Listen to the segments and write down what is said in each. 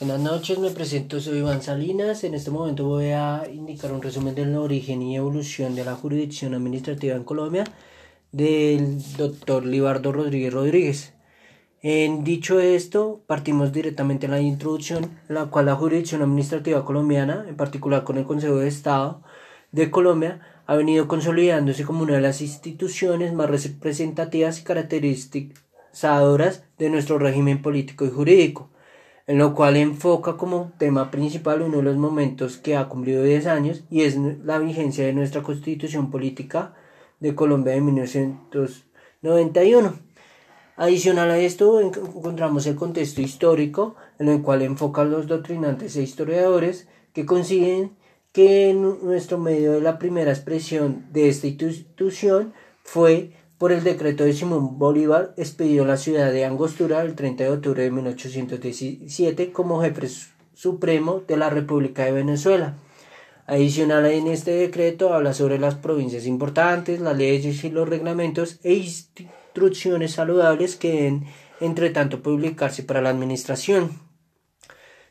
Buenas noches, me presento, soy Iván Salinas. En este momento voy a indicar un resumen del origen y evolución de la jurisdicción administrativa en Colombia del doctor Libardo Rodríguez Rodríguez. En dicho esto, partimos directamente a la introducción, la cual la jurisdicción administrativa colombiana, en particular con el Consejo de Estado de Colombia, ha venido consolidándose como una de las instituciones más representativas y caracterizadoras de nuestro régimen político y jurídico en lo cual enfoca como tema principal uno de los momentos que ha cumplido 10 años y es la vigencia de nuestra constitución política de Colombia de 1991. Adicional a esto encontramos el contexto histórico en el cual enfocan los doctrinantes e historiadores que consiguen que nuestro medio de la primera expresión de esta institución fue por el decreto de Simón Bolívar, expedió la ciudad de Angostura el 30 de octubre de 1817 como jefe supremo de la República de Venezuela. Adicional en este decreto habla sobre las provincias importantes, las leyes y los reglamentos e instrucciones saludables que deben entre tanto publicarse para la administración.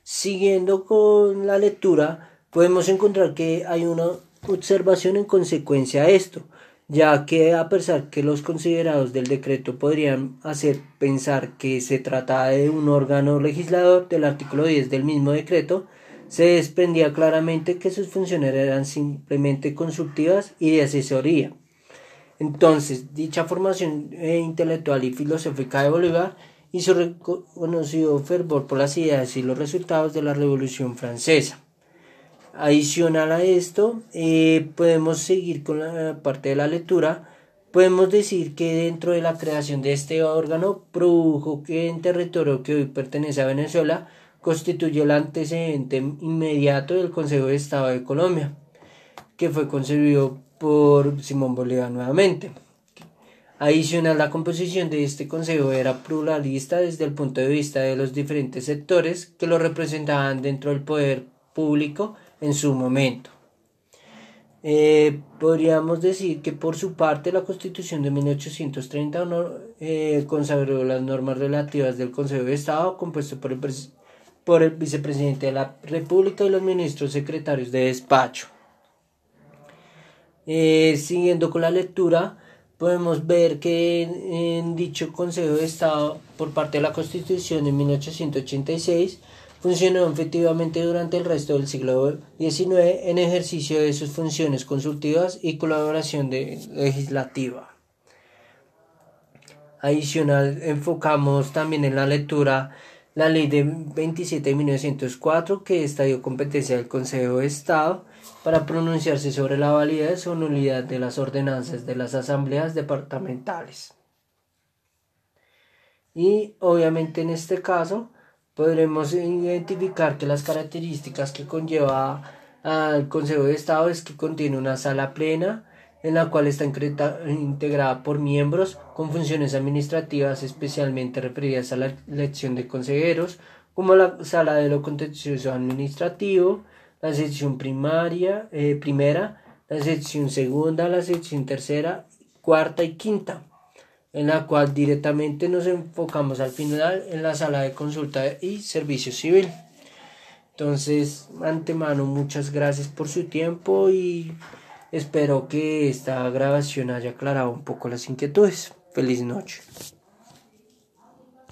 Siguiendo con la lectura, podemos encontrar que hay una observación en consecuencia a esto ya que a pesar que los considerados del decreto podrían hacer pensar que se trataba de un órgano legislador del artículo 10 del mismo decreto, se desprendía claramente que sus funciones eran simplemente consultivas y de asesoría. Entonces, dicha formación eh, intelectual y filosófica de Bolívar hizo reconocido fervor por las ideas y los resultados de la Revolución Francesa. Adicional a esto, eh, podemos seguir con la parte de la lectura. Podemos decir que dentro de la creación de este órgano produjo que en territorio que hoy pertenece a Venezuela constituye el antecedente inmediato del Consejo de Estado de Colombia, que fue concebido por Simón Bolívar nuevamente. Adicional, la composición de este consejo era pluralista desde el punto de vista de los diferentes sectores que lo representaban dentro del poder público en su momento. Eh, podríamos decir que por su parte la Constitución de 1830 eh, consagró las normas relativas del Consejo de Estado compuesto por el, por el vicepresidente de la República y los ministros secretarios de despacho. Eh, siguiendo con la lectura, podemos ver que en dicho Consejo de Estado, por parte de la Constitución de 1886, funcionó efectivamente durante el resto del siglo XIX en ejercicio de sus funciones consultivas y colaboración legislativa. Adicional, enfocamos también en la lectura la ley de 27 de 1904 que estadio competencia del Consejo de Estado para pronunciarse sobre la validez o nulidad de las ordenanzas de las asambleas departamentales. Y obviamente en este caso podremos identificar que las características que conlleva al Consejo de Estado es que contiene una sala plena en la cual está integrada por miembros con funciones administrativas especialmente referidas a la elección de consejeros, como la sala de lo contencioso administrativo, la sección primaria, eh, primera, la sección segunda, la sección tercera, cuarta y quinta en la cual directamente nos enfocamos al final en la sala de consulta y servicio civil. Entonces, antemano, muchas gracias por su tiempo y espero que esta grabación haya aclarado un poco las inquietudes. Feliz noche.